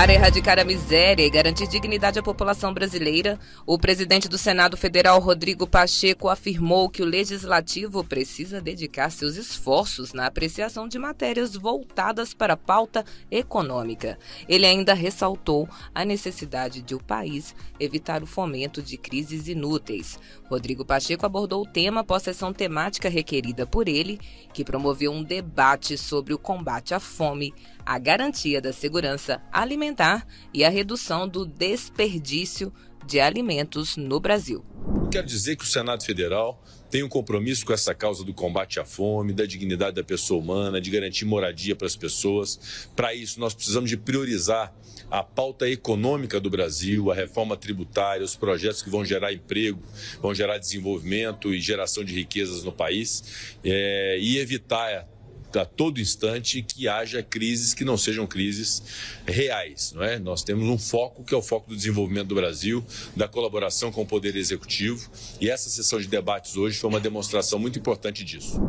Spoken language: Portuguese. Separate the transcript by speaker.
Speaker 1: Para erradicar a miséria e garantir dignidade à população brasileira, o presidente do Senado Federal, Rodrigo Pacheco, afirmou que o legislativo precisa dedicar seus esforços na apreciação de matérias voltadas para a pauta econômica. Ele ainda ressaltou a necessidade de o país evitar o fomento de crises inúteis. Rodrigo Pacheco abordou o tema após sessão temática requerida por ele, que promoveu um debate sobre o combate à fome, a garantia da segurança alimentar e a redução do desperdício de alimentos no Brasil.
Speaker 2: Quero dizer que o Senado Federal tem um compromisso com essa causa do combate à fome, da dignidade da pessoa humana, de garantir moradia para as pessoas. Para isso, nós precisamos de priorizar a pauta econômica do Brasil, a reforma tributária, os projetos que vão gerar emprego, vão gerar desenvolvimento e geração de riquezas no país é, e evitar a todo instante que haja crises que não sejam crises reais, não é? Nós temos um foco que é o foco do desenvolvimento do Brasil, da colaboração com o poder executivo, e essa sessão de debates hoje foi uma demonstração muito importante disso.